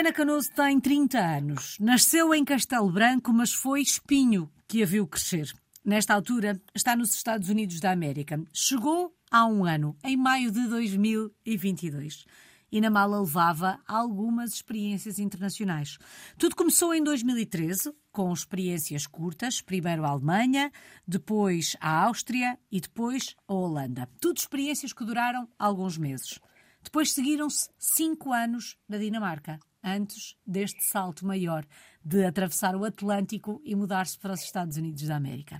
Mariana Canoso tem 30 anos. Nasceu em Castelo Branco, mas foi espinho que a viu crescer. Nesta altura, está nos Estados Unidos da América. Chegou há um ano, em maio de 2022 e na mala levava algumas experiências internacionais. Tudo começou em 2013, com experiências curtas, primeiro a Alemanha, depois a Áustria e depois a Holanda. Tudo experiências que duraram alguns meses. Depois seguiram-se cinco anos na Dinamarca, antes deste salto maior de atravessar o Atlântico e mudar-se para os Estados Unidos da América.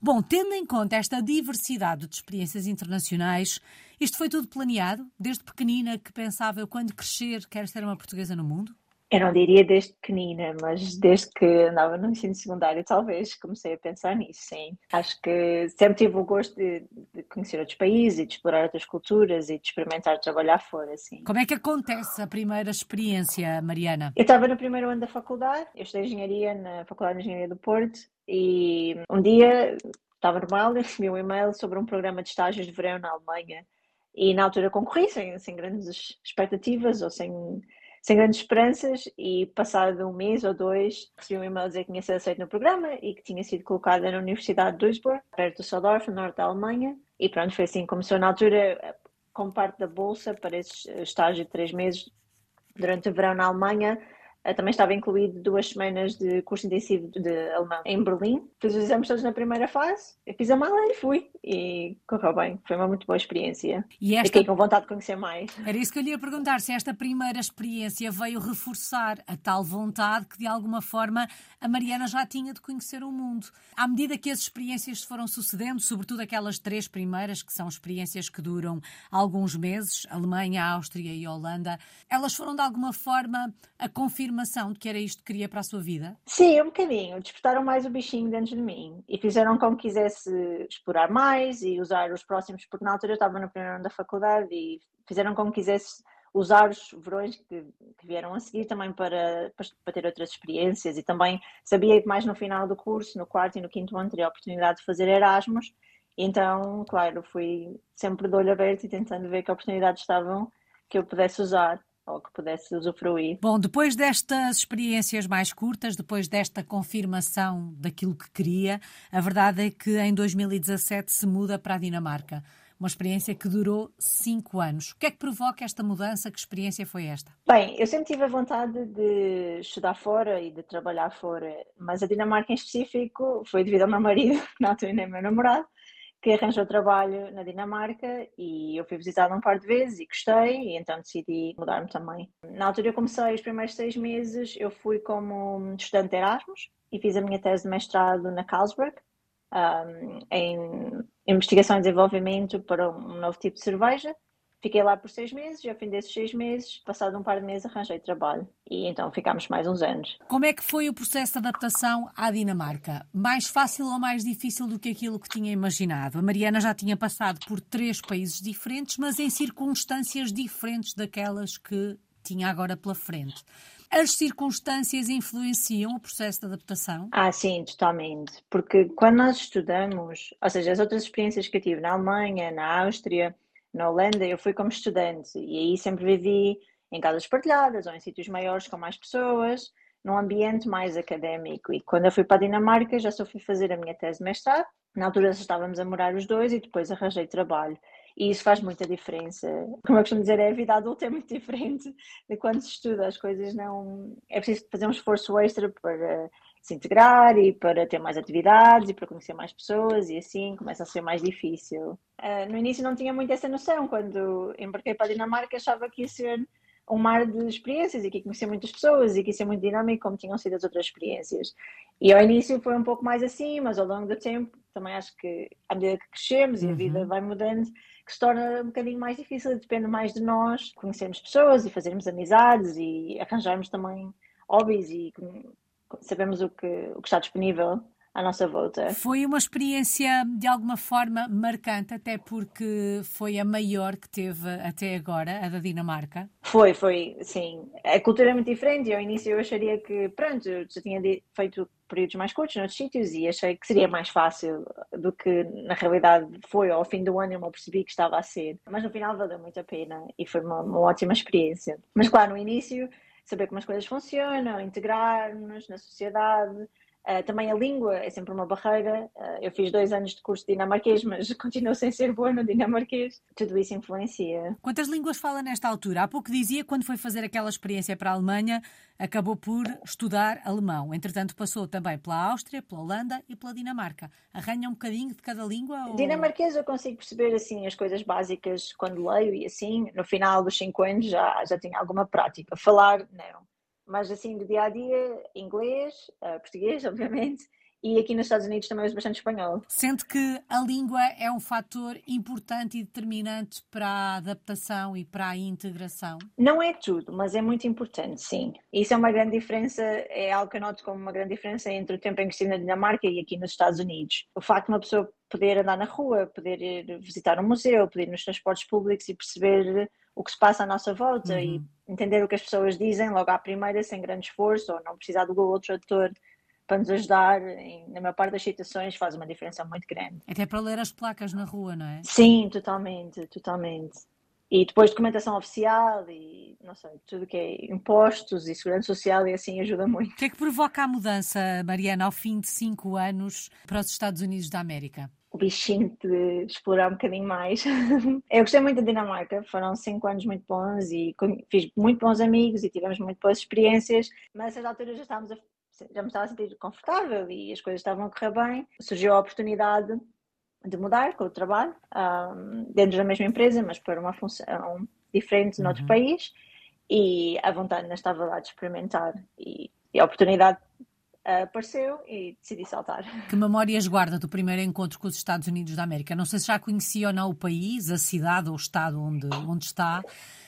Bom, tendo em conta esta diversidade de experiências internacionais, isto foi tudo planeado, desde pequenina que pensava eu quando crescer quero ser uma portuguesa no mundo? Eu não diria desde pequenina, mas desde que andava no ensino secundário, talvez comecei a pensar nisso, sim. Acho que sempre tive o gosto de, de conhecer outros países e de explorar outras culturas e de experimentar trabalhar fora, sim. Como é que acontece a primeira experiência, Mariana? Eu estava no primeiro ano da faculdade, eu estudei engenharia na Faculdade de Engenharia do Porto e um dia estava normal, recebi um e-mail sobre um programa de estágios de verão na Alemanha e na altura concorri sem, sem grandes expectativas ou sem sem grandes esperanças e passado um mês ou dois recebi um e-mail dizer que tinha sido aceito no programa e que tinha sido colocada na Universidade de Duisburg, perto do Seldorf, no norte da Alemanha. E pronto, foi assim, começou na altura como parte da bolsa para esse estágio de três meses durante o verão na Alemanha eh, também estava incluído duas semanas de curso intensivo de alemão em Berlim. Fiz os exames todos na primeira fase, eu fiz a mala e fui. E correu bem, foi uma muito boa experiência. E esta... Fiquei com vontade de conhecer mais. Era isso que eu lhe ia perguntar, se esta primeira experiência veio reforçar a tal vontade que de alguma forma a Mariana já tinha de conhecer o mundo. À medida que as experiências se foram sucedendo, sobretudo aquelas três primeiras, que são experiências que duram alguns meses, Alemanha, Áustria e Holanda, elas foram de alguma forma a confirmar confirmação de que era isto que queria para a sua vida? Sim, um bocadinho. Despertaram mais o bichinho dentro de mim e fizeram com que quisesse explorar mais e usar os próximos, porque na altura eu estava no primeiro ano da faculdade e fizeram com que quisesse usar os verões que, que vieram a seguir também para, para, ter outras experiências e também sabia que mais no final do curso, no quarto e no quinto ano, teria a oportunidade de fazer Erasmus. Então, claro, fui sempre de olho aberto e tentando ver que oportunidades estavam que eu pudesse usar ou que pudesse usufruir. Bom, depois destas experiências mais curtas, depois desta confirmação daquilo que queria, a verdade é que em 2017 se muda para a Dinamarca. Uma experiência que durou cinco anos. O que é que provoca esta mudança? Que experiência foi esta? Bem, eu sempre tive a vontade de estudar fora e de trabalhar fora, mas a Dinamarca em específico foi devido ao meu marido, na altura nem meu namorado, que arranjou trabalho na Dinamarca e eu fui visitar um par de vezes e gostei, e então decidi mudar-me também. Na altura eu comecei os primeiros seis meses, eu fui como estudante de Erasmus e fiz a minha tese de mestrado na Carlsberg, um, em investigação e desenvolvimento para um novo tipo de cerveja. Fiquei lá por seis meses e ao fim desses seis meses, passado um par de meses, arranjei trabalho. E então ficámos mais uns anos. Como é que foi o processo de adaptação à Dinamarca? Mais fácil ou mais difícil do que aquilo que tinha imaginado? A Mariana já tinha passado por três países diferentes, mas em circunstâncias diferentes daquelas que tinha agora pela frente. As circunstâncias influenciam o processo de adaptação? Ah, sim, totalmente. Porque quando nós estudamos, ou seja, as outras experiências que eu tive na Alemanha, na Áustria, na Holanda eu fui como estudante e aí sempre vivi em casas partilhadas ou em sítios maiores com mais pessoas, num ambiente mais académico. E quando eu fui para a Dinamarca já só fui fazer a minha tese de mestrado. Na altura estávamos a morar os dois e depois arranjei trabalho. E isso faz muita diferença. Como eu costumo dizer, é a vida adulta é muito diferente de quando se estuda. As coisas não. É preciso fazer um esforço extra para se integrar e para ter mais atividades e para conhecer mais pessoas e assim começa a ser mais difícil. Uh, no início não tinha muito essa noção, quando embarquei para a Dinamarca achava que ia ser um mar de experiências e que ia conhecer muitas pessoas e que ia ser muito dinâmico como tinham sido as outras experiências. E ao início foi um pouco mais assim, mas ao longo do tempo também acho que à medida que crescemos uhum. e a vida uhum. vai mudando, que se torna um bocadinho mais difícil, depende mais de nós conhecermos pessoas e fazermos amizades e arranjarmos também hobbies e sabemos o que, o que está disponível à nossa volta. Foi uma experiência de alguma forma marcante, até porque foi a maior que teve até agora, a da Dinamarca? Foi, foi, sim. A cultura é muito diferente ao início eu acharia que, pronto, eu já tinha feito períodos mais curtos noutros sítios e achei que seria mais fácil do que na realidade foi. Ao fim do ano eu me percebi que estava a ser. Mas no final valeu muito a pena e foi uma, uma ótima experiência. Mas claro, no início saber como as coisas funcionam, integrar-nos na sociedade. Uh, também a língua é sempre uma barreira. Uh, eu fiz dois anos de curso de dinamarquês, mas continuo sem ser boa no dinamarquês. Tudo isso influencia. Quantas línguas fala nesta altura? Há pouco dizia, quando foi fazer aquela experiência para a Alemanha, acabou por estudar alemão. Entretanto, passou também pela Áustria, pela Holanda e pela Dinamarca. Arranha um bocadinho de cada língua? Ou... Dinamarquês eu consigo perceber assim as coisas básicas quando leio e assim. No final dos cinco anos já, já tinha alguma prática. Falar, não mas assim do dia a dia, inglês, uh, português, obviamente, e aqui nos Estados Unidos também uso bastante espanhol. Sente que a língua é um fator importante e determinante para a adaptação e para a integração? Não é tudo, mas é muito importante, sim. Isso é uma grande diferença, é algo que eu noto como uma grande diferença entre o tempo em que estive na Dinamarca e aqui nos Estados Unidos. O facto de uma pessoa poder andar na rua, poder ir visitar um museu, poder ir nos transportes públicos e perceber o que se passa à nossa volta uhum. e entender o que as pessoas dizem logo à primeira, sem grande esforço, ou não precisar do Google Tradutor para nos ajudar, em, na maior parte das situações, faz uma diferença muito grande. Até para ler as placas na rua, não é? Sim, totalmente, totalmente. E depois documentação oficial e, não sei, tudo que é impostos e segurança social e assim ajuda muito. O que é que provoca a mudança, Mariana, ao fim de cinco anos para os Estados Unidos da América? o bichinho de explorar um bocadinho mais. eu gostei muito da Dinamarca, foram cinco anos muito bons e fiz muito bons amigos e tivemos muito boas experiências, mas a certa altura já estávamos a já me estava a sentir confortável e as coisas estavam a correr bem. Surgiu a oportunidade de mudar com o trabalho, um, dentro da mesma empresa, mas para uma função diferente uhum. noutro país, e a vontade ainda estava lá de experimentar. E, e a oportunidade apareceu e decidi saltar. Que memórias guarda do primeiro encontro com os Estados Unidos da América? Não sei se já conhecia ou não o país, a cidade ou o estado onde, onde está,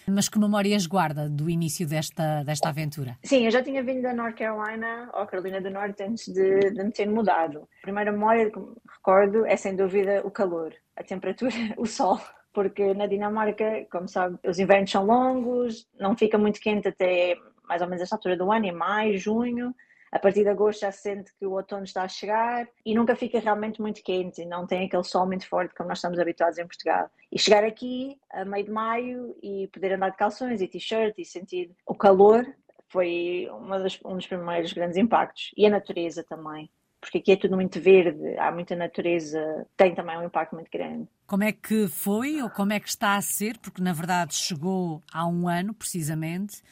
mas que memórias guarda do início desta, desta aventura? Sim, eu já tinha vindo da North Carolina ou Carolina do Norte antes de, de me ter mudado. A primeira memória que recordo é sem dúvida o calor, a temperatura, o sol porque na Dinamarca, como sabe, os invernos são longos, não fica muito quente até mais ou menos esta altura do ano, em maio, junho, a partir de agosto já se sente que o outono está a chegar e nunca fica realmente muito quente, não tem aquele sol muito forte como nós estamos habituados em Portugal. E chegar aqui a meio de maio e poder andar de calções e t-shirt e sentir o calor foi das, um dos primeiros grandes impactos. E a natureza também porque aqui é tudo muito verde, há muita natureza, tem também um impacto muito grande. Como é que foi ou como é que está a ser? Porque na verdade chegou há um ano, precisamente.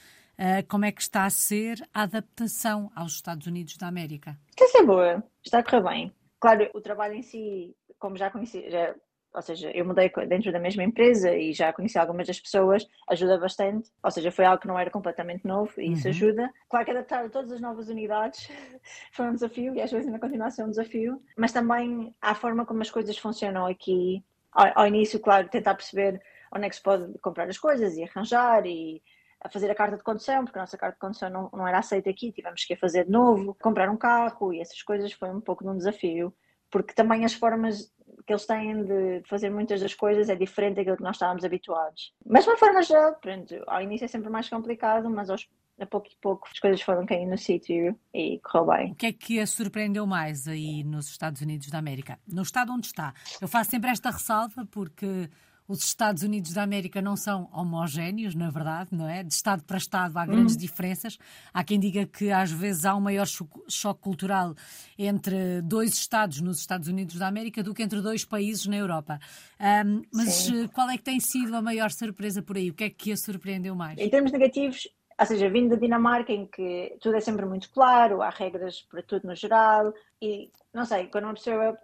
Uh, como é que está a ser a adaptação aos Estados Unidos da América? Está a ser boa, está a correr bem. Claro, o trabalho em si, como já conheci, já, ou seja, eu mudei dentro da mesma empresa e já conheci algumas das pessoas, ajuda bastante. Ou seja, foi algo que não era completamente novo e isso uhum. ajuda. Claro que adaptar a todas as novas unidades foi um desafio e às vezes ainda continua a ser um desafio, mas também a forma como as coisas funcionam aqui. Ao, ao início, claro, tentar perceber onde é que se pode comprar as coisas e arranjar e a fazer a carta de condução, porque a nossa carta de condução não, não era aceita aqui, tivemos que a fazer de novo, comprar um carro e essas coisas foi um pouco de um desafio, porque também as formas que eles têm de fazer muitas das coisas é diferente daquilo que nós estávamos habituados. Mas de uma forma geral, pronto, ao início é sempre mais complicado, mas aos, a pouco e pouco as coisas foram caindo no sítio e correu bem. O que é que a surpreendeu mais aí nos Estados Unidos da América? No estado onde está? Eu faço sempre esta ressalva porque os Estados Unidos da América não são homogéneos, na verdade, não é? De Estado para Estado há grandes uhum. diferenças. Há quem diga que às vezes há um maior choque cultural entre dois Estados nos Estados Unidos da América do que entre dois países na Europa. Um, mas Sim. Eh, qual é que tem sido a maior surpresa por aí? O que é que a surpreendeu mais? Em termos negativos, ou seja, vindo da Dinamarca, em que tudo é sempre muito claro, há regras para tudo no geral, e não sei, quando uma pessoa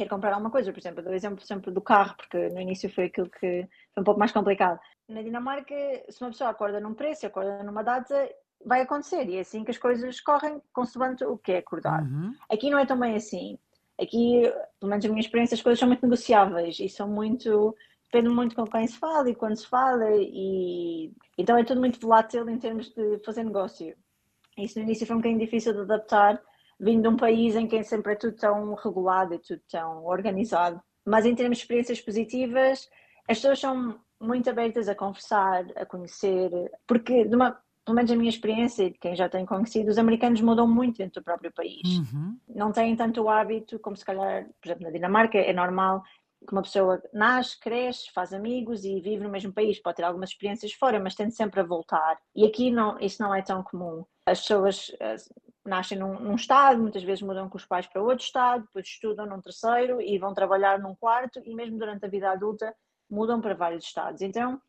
quer comprar alguma coisa, por exemplo, dou o exemplo sempre do carro, porque no início foi aquilo que foi um pouco mais complicado. Na Dinamarca, se uma pessoa acorda num preço, acorda numa data, vai acontecer, e é assim que as coisas correm, consoante o que é acordado. Uhum. Aqui não é tão bem assim. Aqui, pelo menos a minha experiência, as coisas são muito negociáveis e são muito. depende muito com quem se fala e quando se fala, e então é tudo muito volátil em termos de fazer negócio. Isso no início foi um bocadinho difícil de adaptar, vindo de um país em que sempre é tudo tão regulado e tudo tão organizado. Mas em termos de experiências positivas, as pessoas são muito abertas a conversar, a conhecer, porque de uma, pelo menos a minha experiência e de quem já tem conhecido, os americanos mudam muito dentro do próprio país. Uhum. Não têm tanto o hábito como se calhar, por exemplo, na Dinamarca é normal que uma pessoa nasce, cresce, faz amigos e vive no mesmo país, pode ter algumas experiências fora, mas tende sempre a voltar. E aqui não, isso não é tão comum. As pessoas eh, nascem num, num, estado, muitas vezes mudam com os pais para outro estado, depois estudam num terceiro e vão trabalhar num quarto e mesmo durante a vida adulta mudam para vários estados. Então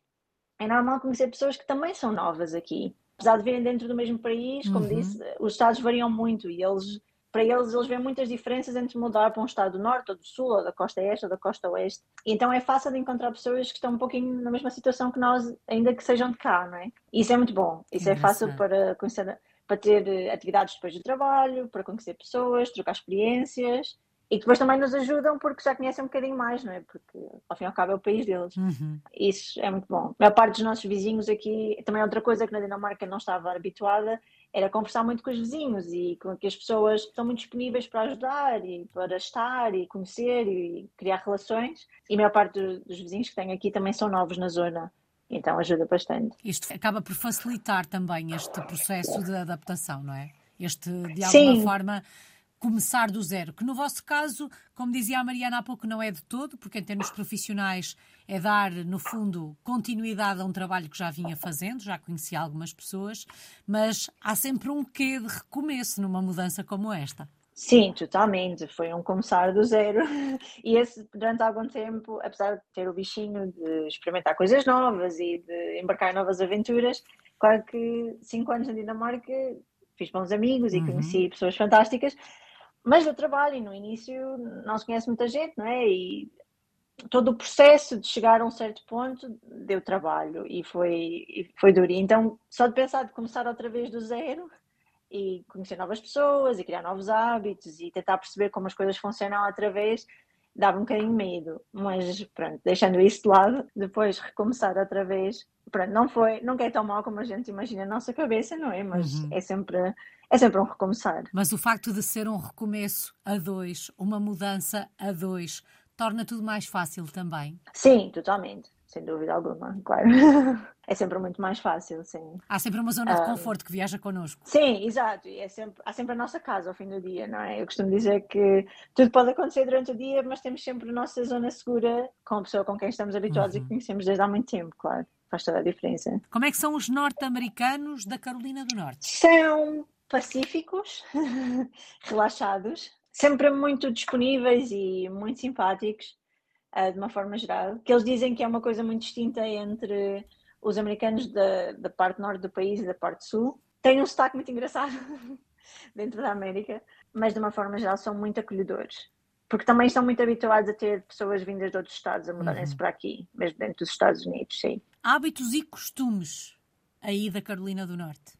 é normal conhecer pessoas que também são novas aqui. Apesar de virem dentro do mesmo país, como uhum. disse, os estados variam muito e eles para eles, eles veem muitas diferenças entre mudar para um estado do norte ou do sul, ou da costa este ou da costa oeste. Então é fácil de encontrar pessoas que estão um pouquinho na mesma situação que nós, ainda que sejam de cá, não é? Isso é muito bom. Isso é fácil para conhecer, para ter eh, atividades depois do trabalho, para conhecer pessoas, trocar experiências. E depois também nos ajudam porque já conhecem um bocadinho mais, não é? Porque ao fim e ao cabo é o país deles. Uhum. Isso é muito bom. A maior parte dos nossos vizinhos aqui, também é outra coisa que na Dinamarca não estava habituada, era conversar muito com os vizinhos e com que as pessoas estão muito disponíveis para ajudar e para estar e conhecer e criar relações. E a maior parte dos vizinhos que tenho aqui também são novos na zona. Então ajuda bastante. Isto acaba por facilitar também este processo de adaptação, não é? Este, de alguma Sim. forma, começar do zero, que no vosso caso, como dizia a Mariana há pouco, não é de todo, porque em termos profissionais é dar, no fundo, continuidade a um trabalho que já vinha fazendo, já conhecia algumas pessoas, mas há sempre um quê de recomeço numa mudança como esta. Sim, totalmente. Foi um começar do zero. E esse, durante algum tempo, apesar de ter o bichinho de experimentar coisas novas e de embarcar em novas aventuras, claro que cinco anos na Dinamarca fiz bons amigos e uhum. conheci pessoas fantásticas, mas do trabalho, e no início não se conhece muita gente, não é? E todo o processo de chegar a um certo ponto deu trabalho e foi, foi duro. Então, só de pensar de começar outra vez do zero e conhecer novas pessoas e criar novos hábitos e tentar perceber como as coisas funcionam outra vez, dava um bocadinho medo. Mas pronto, deixando isso de lado, depois recomeçar outra vez, pronto, não foi, nunca é tão mal como a gente imagina na nossa cabeça, não é? Mas uhum. é sempre é sempre um recomeçar. Mas o facto de ser um recomeço a dois, uma mudança a dois, torna tudo mais fácil também? Sim, totalmente. Sem dúvida alguma, claro. É sempre muito mais fácil, sim. Há sempre uma zona de conforto que viaja connosco. Sim, exato. E é sempre, há sempre a nossa casa ao fim do dia, não é? Eu costumo dizer que tudo pode acontecer durante o dia, mas temos sempre a nossa zona segura com a pessoa com quem estamos habituados uhum. e conhecemos desde há muito tempo, claro. Faz toda a diferença. Como é que são os norte-americanos da Carolina do Norte? São pacíficos, relaxados, sempre muito disponíveis e muito simpáticos, uh, de uma forma geral. Que eles dizem que é uma coisa muito distinta entre os americanos da, da parte norte do país e da parte sul. Tem um sotaque muito engraçado dentro da América, mas de uma forma geral são muito acolhedores. Porque também estão muito habituados a ter pessoas vindas de outros estados a mudarem-se uhum. para aqui, mesmo dentro dos Estados Unidos, sim. Hábitos e costumes aí da Carolina do Norte?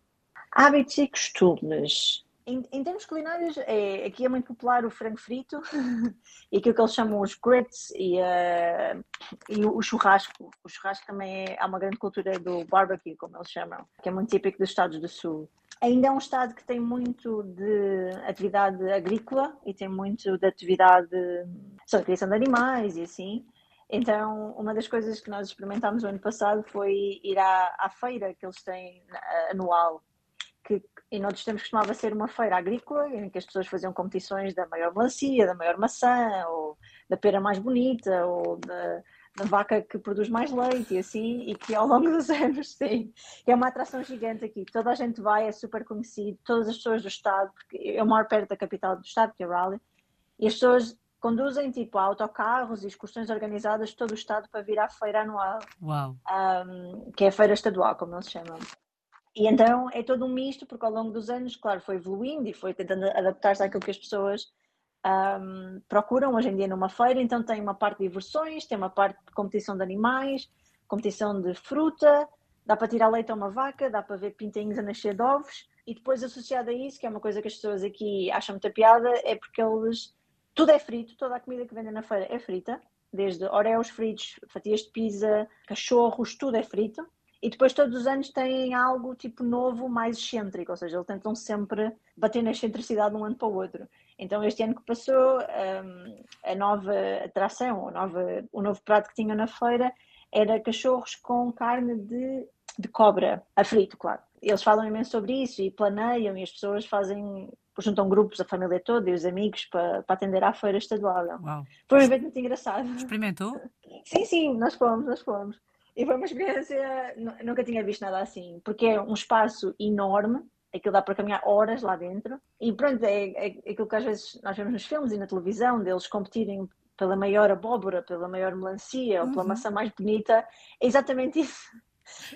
Hábitos e costumes. Em, em, termos culinários, é, aqui é muito popular o frango frito e aquilo que eles chamam os grits e, uh, e o, o, churrasco. O churrasco também é, há uma grande cultura do barbecue, como eles chamam, que é muito típico dos Estados do Sul. Ainda é um estado que tem muito de atividade agrícola e tem muito de atividade de criação de animais e assim. Então, uma das coisas que nós experimentámos no ano passado foi ir à, à feira que eles têm anual que em outros tempos costumava ser uma feira agrícola em que as pessoas faziam competições da maior melancia, da maior maçã, ou da pera mais bonita, ou da, da vaca que produz mais leite e assim, e que ao longo dos anos, sim, é uma atração gigante aqui. Toda a gente vai, é super conhecido, todas as pessoas do Estado, porque eu moro perto da capital do Estado, que é Raleigh, e as pessoas conduzem tipo autocarros e excursões organizadas de todo o Estado para vir à feira anual, Uau. Um, que é a feira estadual, como eles chamam. E então é todo um misto, porque ao longo dos anos, claro, foi evoluindo e foi tentando adaptar-se àquilo que as pessoas um, procuram hoje em dia numa feira. Então tem uma parte de diversões, tem uma parte de competição de animais, competição de fruta, dá para tirar leite a uma vaca, dá para ver pintainhos a nascer de ovos. E depois associado a isso, que é uma coisa que as pessoas aqui acham muita piada, é porque eles. Tudo é frito, toda a comida que vendem na feira é frita, desde oreos fritos, fatias de pizza, cachorros, tudo é frito. E depois todos os anos têm algo tipo novo, mais excêntrico, ou seja, eles tentam sempre bater na excentricidade de um ano para o outro. Então este ano que passou, um, a nova atração, a nova, o novo prato que tinham na feira era cachorros com carne de, de cobra, a frito, claro. Eles falam imenso sobre isso e planeiam e as pessoas fazem juntam grupos, a família toda e os amigos para, para atender à feira estadual. Uau. Foi um evento muito engraçado. Experimentou? Sim, sim, nós fomos, nós fomos. E foi uma experiência, nunca tinha visto nada assim, porque é um espaço enorme, aquilo dá para caminhar horas lá dentro, e pronto, é, é aquilo que às vezes nós vemos nos filmes e na televisão, deles competirem pela maior abóbora, pela maior melancia, uhum. ou pela uhum. maçã mais bonita, é exatamente isso.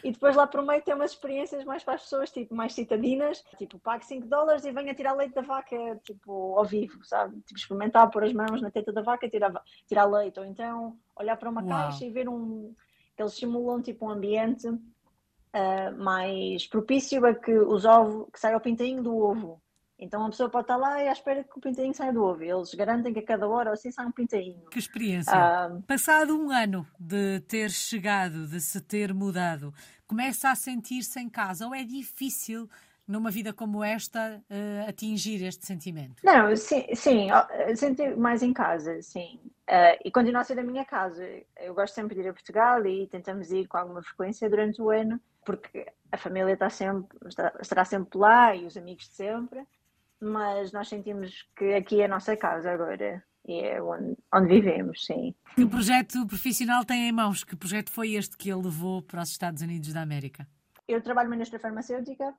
E depois lá por meio tem umas experiências mais para as pessoas, tipo, mais citadinas, tipo, pague 5 dólares e venha tirar leite da vaca, tipo, ao vivo, sabe? Tipo, experimentar, pôr as mãos na teta da vaca e tirar, tirar leite. Ou então olhar para uma Uau. caixa e ver um. Eles simulam, tipo, um ambiente uh, mais propício a que os ovos, que saia o pintainho do ovo. Então a pessoa pode estar lá e à espera que o pintainho saia do ovo. Eles garantem que a cada hora assim sai um pintainho. Que experiência. Ah, Passado um ano de ter chegado, de se ter mudado, começa a sentir-se em casa ou é difícil numa vida como esta uh, atingir este sentimento? Não, sim, sim sentir mais em casa, sim. Uh, e continua a ser da minha casa. Eu gosto sempre de ir a Portugal e tentamos ir com alguma frequência durante o ano, porque a família está sempre, está, estará sempre lá e os amigos de sempre mas nós sentimos que aqui é a nossa casa agora e é onde, onde vivemos, sim. Que projeto profissional tem em mãos? Que projeto foi este que ele levou para os Estados Unidos da América? Eu trabalho na indústria farmacêutica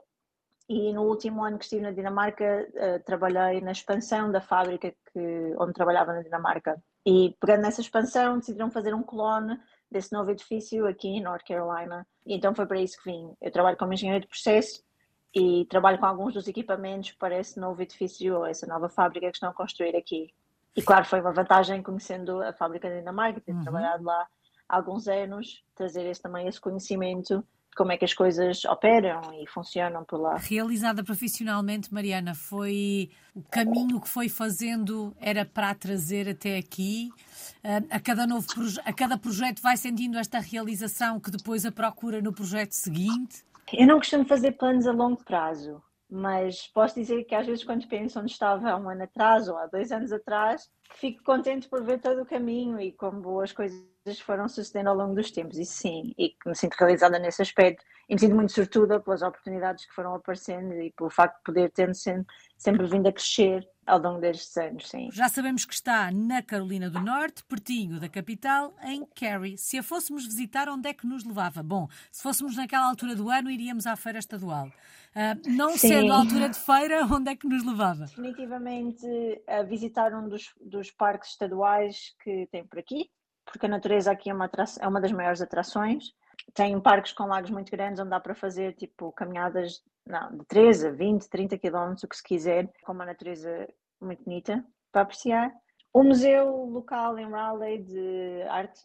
e no último ano que estive na Dinamarca uh, trabalhei na expansão da fábrica que, onde trabalhava na Dinamarca. E pegando nessa expansão decidiram fazer um clone desse novo edifício aqui em North Carolina. E então foi para isso que vim. Eu trabalho como engenheiro de processo e trabalho com alguns dos equipamentos para esse novo edifício, essa nova fábrica que estão a construir aqui. E claro, foi uma vantagem conhecendo a fábrica da Dinamarca, ter uhum. trabalhado lá há alguns anos, trazer esse, também esse conhecimento como é que as coisas operam e funcionam por lá. Realizada profissionalmente, Mariana, foi o caminho que foi fazendo era para trazer até aqui. Ah, a cada novo a cada projeto vai sentindo esta realização que depois a procura no projeto seguinte. Eu não costumo fazer planos a longo prazo, mas posso dizer que às vezes quando penso onde estava há um ano atrás ou há dois anos atrás, fico contente por ver todo o caminho e como as coisas foram sucedendo ao longo dos tempos, e sim, e que me sinto realizada nesse aspecto. E me sinto muito sortuda pelas oportunidades que foram aparecendo e pelo facto de poder ter sempre, sempre vindo a crescer ao longo destes anos, sim. Já sabemos que está na Carolina do Norte, pertinho da capital, em Cary. Se a fôssemos visitar, onde é que nos levava? Bom, se fôssemos naquela altura do ano, iríamos à feira estadual. Uh, não sim. sendo a altura de feira, onde é que nos levava? Definitivamente a visitar um dos, dos parques estaduais que tem por aqui, porque a natureza aqui é uma, é uma das maiores atrações. Tem parques com lagos muito grandes onde dá para fazer tipo caminhadas não, de 13 a 20, 30 quilómetros, o que se quiser, com uma natureza muito bonita para apreciar. O museu local em Raleigh de arte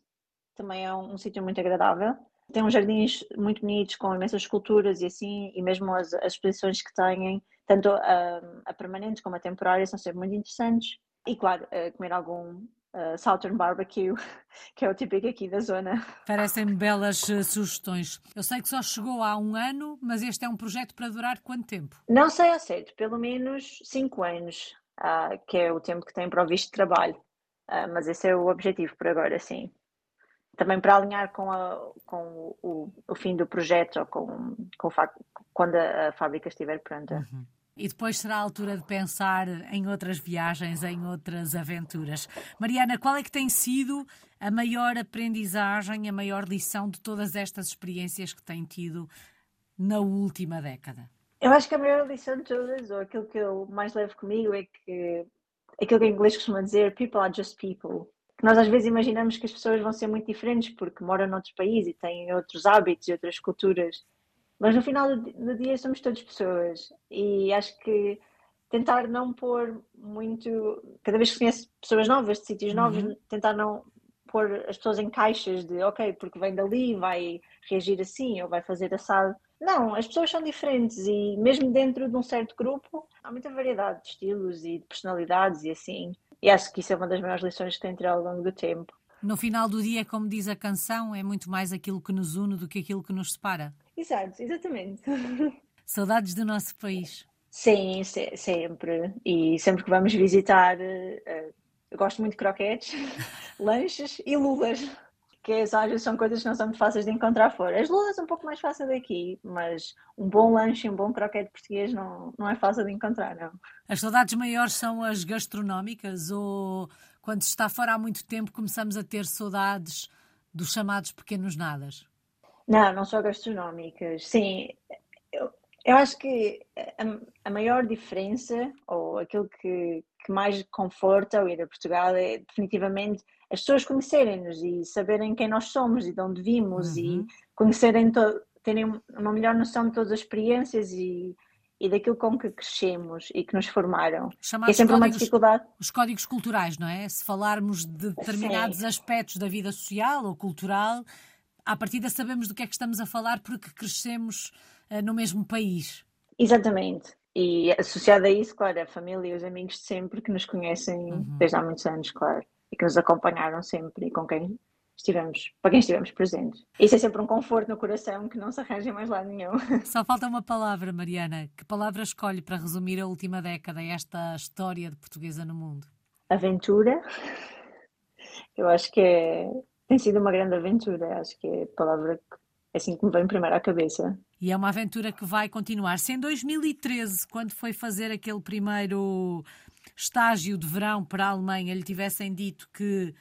também é um, um sítio muito agradável. Tem uns jardins muito bonitos com imensas esculturas e assim, e mesmo as, as exposições que têm, tanto a, a permanentes como a temporária, são sempre muito interessantes. E claro, comer algum uh, Southern Barbecue, que é o típico aqui da zona. Parecem belas uh, sugestões. Eu sei que só chegou há um ano, mas este é um projeto para durar quanto tempo? Não sei ao certo, pelo menos cinco anos, uh, que é o tempo que tem para o visto de trabalho. mas esse é o objetivo por agora, sim. Também para alinhar com, a, com o, o, fim do projeto ou com, com o facto quando a, a fábrica estiver pronta. Uhum. E depois será a altura de pensar em outras viagens, em outras aventuras. Mariana, qual é que tem sido a maior aprendizagem, a maior lição de todas estas experiências que tem tido na última década? Eu acho que a maior lição de todas, ou aquilo que eu mais levo comigo, é que aquilo que em inglês costuma dizer, people are just people. Nós às vezes imaginamos que as pessoas vão ser muito diferentes porque moram noutros países e têm outros hábitos e outras culturas mas no final do dia somos todas pessoas e acho que tentar não pôr muito. Cada vez que conhece pessoas novas, de sítios novos, uhum. tentar não pôr as pessoas em caixas de ok, porque vem dali, vai reagir assim ou vai fazer assado. Não, as pessoas são diferentes e mesmo dentro de um certo grupo há muita variedade de estilos e de personalidades e assim. E acho que isso é uma das maiores lições que tenho tirado ao longo do tempo. No final do dia, como diz a canção, é muito mais aquilo que nos une do que aquilo que nos separa. Exato, exatamente. Saudades do nosso país. Sim, se, sempre. E sempre que vamos visitar, uh, eu gosto muito de croquetes, lanches e lulas. que às vezes são coisas que não são muito fáceis de encontrar fora. As lulas um pouco mais fácil daqui, mas um bom lanche e um bom croquete português não, não é fácil de encontrar, não. As saudades maiores são as gastronómicas ou quando se está fora há muito tempo começamos a ter saudades dos chamados pequenos nadas? Não, não só gastronómicas. Sim, eu, eu acho que a, a, maior diferença, ou aquilo que, que mais conforta ao ir a Portugal é definitivamente as pessoas conhecerem-nos e saberem quem nós somos e de onde vimos uhum. e conhecerem, terem uma melhor noção de todas as experiências e, e daquilo com que crescemos e que nos formaram. Chamados é sempre códigos, uma dificuldade. Os códigos culturais, não é? Se falarmos de determinados Sim. aspectos da vida social ou cultural, à partida sabemos do que é que estamos a falar porque crescemos uh, no mesmo país. Exatamente. E associado a isso, claro, a família e os amigos de sempre que nos conhecem uhum. desde há muitos anos, claro e que nos acompanharam sempre e com quem estivemos, para quem estivemos presentes. Isso é sempre um conforto no coração que não se arranja mais lado nenhum. Só falta uma palavra, Mariana. Que palavra escolhe para resumir a última década, esta história de portuguesa no mundo? Aventura. Eu acho que é, tem sido uma grande aventura. Acho que é a palavra que é assim que me vem primeiro à cabeça. E é uma aventura que vai continuar. Se em 2013, quando foi fazer aquele primeiro estágio de verão para a Alemanha lhe tivessem dito que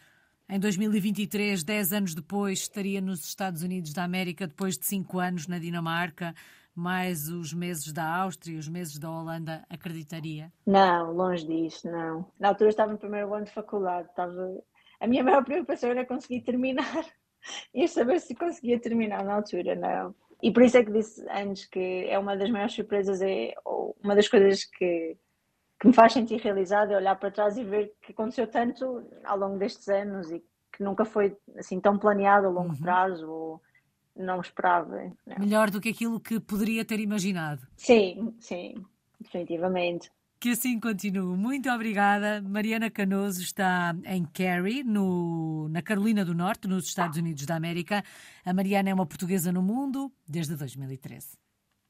em 2023, 10 anos depois, estaria nos Estados Unidos da América, depois de 5 anos na Dinamarca, mais os meses da Áustria, os meses da Holanda, acreditaria? Não, longe disso, não. Na altura estava no primeiro ano de faculdade, estava... a minha maior preocupação era conseguir terminar e saber se conseguia terminar na altura, não. E por isso é que disse antes que é uma das maiores surpresas, é uma das coisas que que me faz sentir realizada é olhar para trás e ver que aconteceu tanto ao longo destes anos e que nunca foi assim tão planeado a longo uhum. prazo ou não esperava. Não. Melhor do que aquilo que poderia ter imaginado. Sim, sim, definitivamente. Que assim continue. Muito obrigada. Mariana Canoso está em Cary, no, na Carolina do Norte, nos Estados Unidos da América. A Mariana é uma portuguesa no mundo desde 2013.